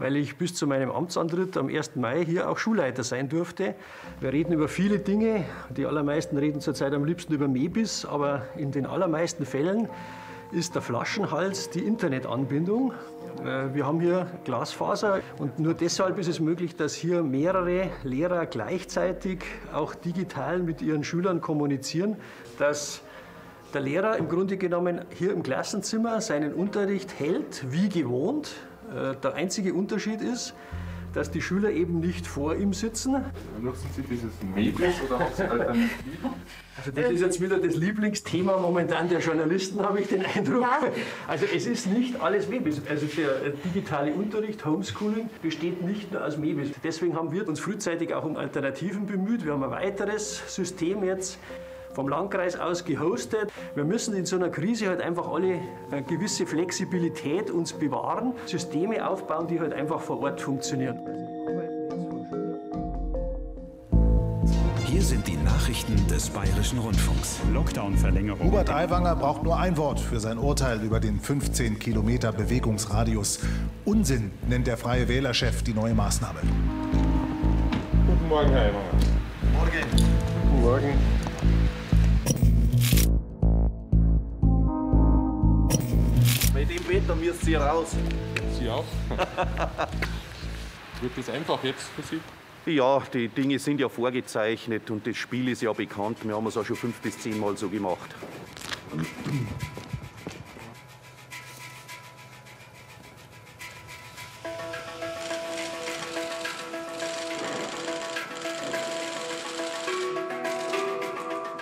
weil ich bis zu meinem Amtsantritt am 1. Mai hier auch Schulleiter sein durfte. Wir reden über viele Dinge. Die allermeisten reden zurzeit am liebsten über Mebis, aber in den allermeisten Fällen ist der Flaschenhals die Internetanbindung. Äh, Wir haben hier Glasfaser und nur deshalb ist es möglich, dass hier mehrere Lehrer gleichzeitig auch digital mit ihren Schülern kommunizieren, dass der Lehrer im Grunde genommen hier im Klassenzimmer seinen Unterricht hält, wie gewohnt. Äh, Der einzige Unterschied ist, dass die Schüler eben nicht vor ihm sitzen. Nutzen Sie dieses Mebis oder haben Sie Alternativen? Also das ist jetzt wieder das Lieblingsthema momentan der Journalisten, habe ich den Eindruck. Also es ist nicht alles Mebis. Also der digitale Unterricht, Homeschooling, besteht nicht nur aus Mebis. Deswegen haben wir uns frühzeitig auch um Alternativen bemüht. Wir haben ein weiteres System jetzt vom Landkreis aus gehostet. Wir müssen in so einer Krise halt einfach alle eine gewisse Flexibilität uns bewahren, Systeme aufbauen, die halt einfach vor Ort funktionieren. Hier sind die Nachrichten des Bayerischen Rundfunks. Lockdown-Verlängerung. Hubert Aiwanger braucht nur ein Wort für sein Urteil über den 15 Kilometer Bewegungsradius. Unsinn nennt der Freie Wählerchef die neue Maßnahme. Guten Morgen, Herr Eimanger. Morgen. Guten Morgen. Müsst ihr raus. Sie auch? Wird das einfach jetzt für Sie? Ja, die Dinge sind ja vorgezeichnet und das Spiel ist ja bekannt. Wir haben es auch schon fünf bis zehn Mal so gemacht.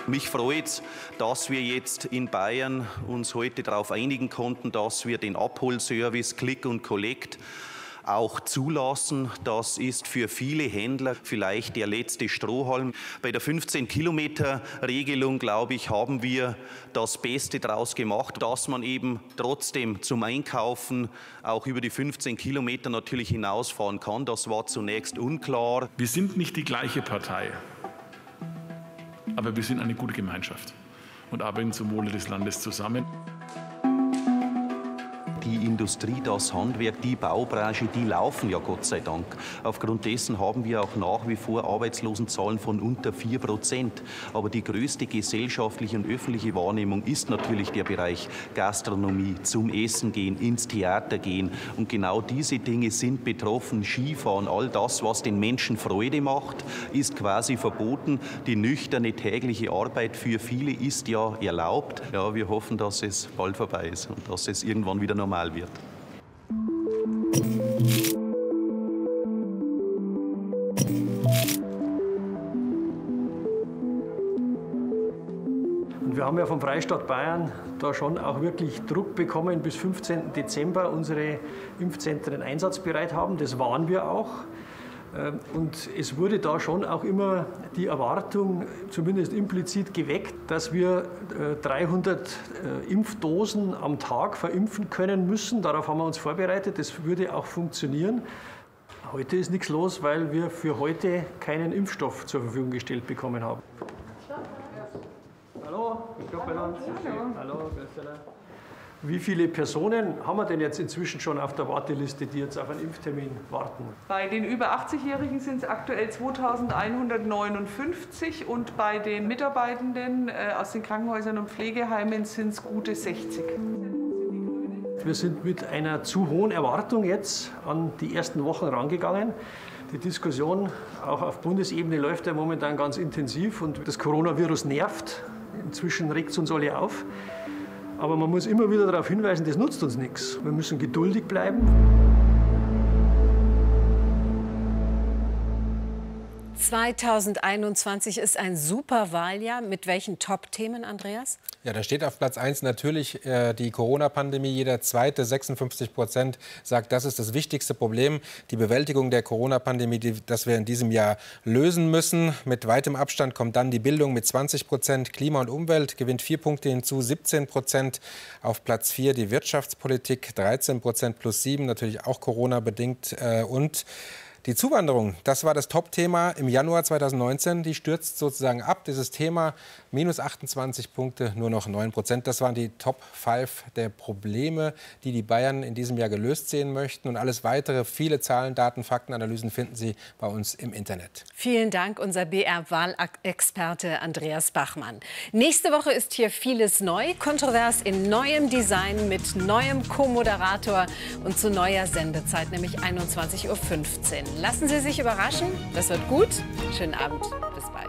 Mich freut es, dass wir jetzt in Bayern uns heute darauf einigen konnten, dass wir den Abholservice Click und Collect auch zulassen. Das ist für viele Händler vielleicht der letzte Strohhalm. Bei der 15-Kilometer-Regelung, glaube ich, haben wir das Beste daraus gemacht, dass man eben trotzdem zum Einkaufen auch über die 15 Kilometer natürlich hinausfahren kann. Das war zunächst unklar. Wir sind nicht die gleiche Partei, aber wir sind eine gute Gemeinschaft und arbeiten zum Wohle des Landes zusammen. Die Industrie, das Handwerk, die Baubranche, die laufen ja Gott sei Dank. Aufgrund dessen haben wir auch nach wie vor Arbeitslosenzahlen von unter 4 Prozent. Aber die größte gesellschaftliche und öffentliche Wahrnehmung ist natürlich der Bereich Gastronomie, zum Essen gehen, ins Theater gehen. Und genau diese Dinge sind betroffen. Skifahren, all das, was den Menschen Freude macht, ist quasi verboten. Die nüchterne tägliche Arbeit für viele ist ja erlaubt. Ja, wir hoffen, dass es bald vorbei ist und dass es irgendwann wieder normal wird. Und wir haben ja vom Freistaat Bayern da schon auch wirklich Druck bekommen, bis 15. Dezember unsere Impfzentren einsatzbereit haben. Das waren wir auch. Ähm, Und es wurde da schon auch immer die Erwartung, zumindest implizit geweckt, dass wir äh, 300 äh, Impfdosen am Tag verimpfen können müssen. Darauf haben wir uns vorbereitet. Das würde auch funktionieren. Heute ist nichts los, weil wir für heute keinen Impfstoff zur Verfügung gestellt bekommen haben. Hallo, ich glaube bei uns. Hallo, Wie viele Personen haben wir denn jetzt inzwischen schon auf der Warteliste, die jetzt auf einen Impftermin warten? Bei den über 80-Jährigen sind es aktuell 2159 und bei den Mitarbeitenden äh, aus den Krankenhäusern und Pflegeheimen sind es gute 60. Wir sind mit einer zu hohen Erwartung jetzt an die ersten Wochen rangegangen. Die Diskussion auch auf Bundesebene läuft ja momentan ganz intensiv und das Coronavirus nervt. Inzwischen regt es uns alle auf. Aber man muss immer wieder darauf hinweisen, das nutzt uns nichts. Wir müssen geduldig bleiben. 2021 ist ein super Wahljahr. Mit welchen Top-Themen, Andreas? Ja, da steht auf Platz 1 natürlich äh, die Corona-Pandemie. Jeder zweite, 56 Prozent, sagt, das ist das wichtigste Problem, die Bewältigung der Corona-Pandemie, das wir in diesem Jahr lösen müssen. Mit weitem Abstand kommt dann die Bildung mit 20 Prozent. Klima und Umwelt gewinnt vier Punkte hinzu, 17 Prozent. Auf Platz 4 die Wirtschaftspolitik, 13 Prozent plus 7, natürlich auch Corona-bedingt. Äh, und die Zuwanderung, das war das Top-Thema im Januar 2019. Die stürzt sozusagen ab. Dieses Thema minus 28 Punkte, nur noch 9 Prozent. Das waren die Top 5 der Probleme, die die Bayern in diesem Jahr gelöst sehen möchten. Und alles weitere, viele Zahlen, Daten, Faktenanalysen finden Sie bei uns im Internet. Vielen Dank, unser BR-Wahlexperte Andreas Bachmann. Nächste Woche ist hier vieles neu, kontrovers in neuem Design mit neuem Co-Moderator und zu neuer Sendezeit, nämlich 21.15 Uhr. Lassen Sie sich überraschen. Das wird gut. Schönen Abend. Bis bald.